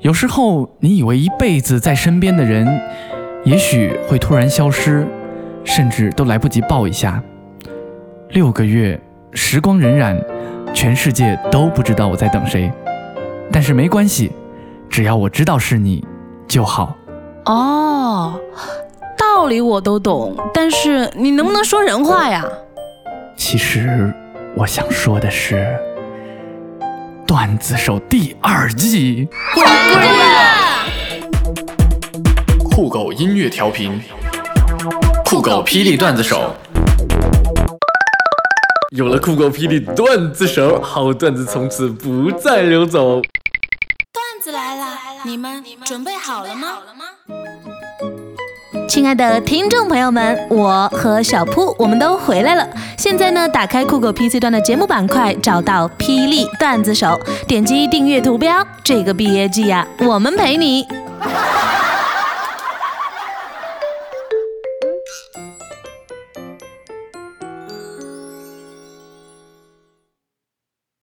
有时候，你以为一辈子在身边的人，也许会突然消失，甚至都来不及抱一下。六个月，时光荏苒，全世界都不知道我在等谁。但是没关系，只要我知道是你就好。哦，道理我都懂，但是你能不能说人话呀？其实我想说的是，段子手第二季回归了。酷狗音乐调频，酷狗霹雳段子手。有了酷狗霹雳段子手，好段子从此不再流走。段子来了，你们准备好了吗？亲爱的听众朋友们，我和小铺我们都回来了。现在呢，打开酷狗 PC 端的节目板块，找到霹雳段子手，点击订阅图标。这个毕业季呀，我们陪你。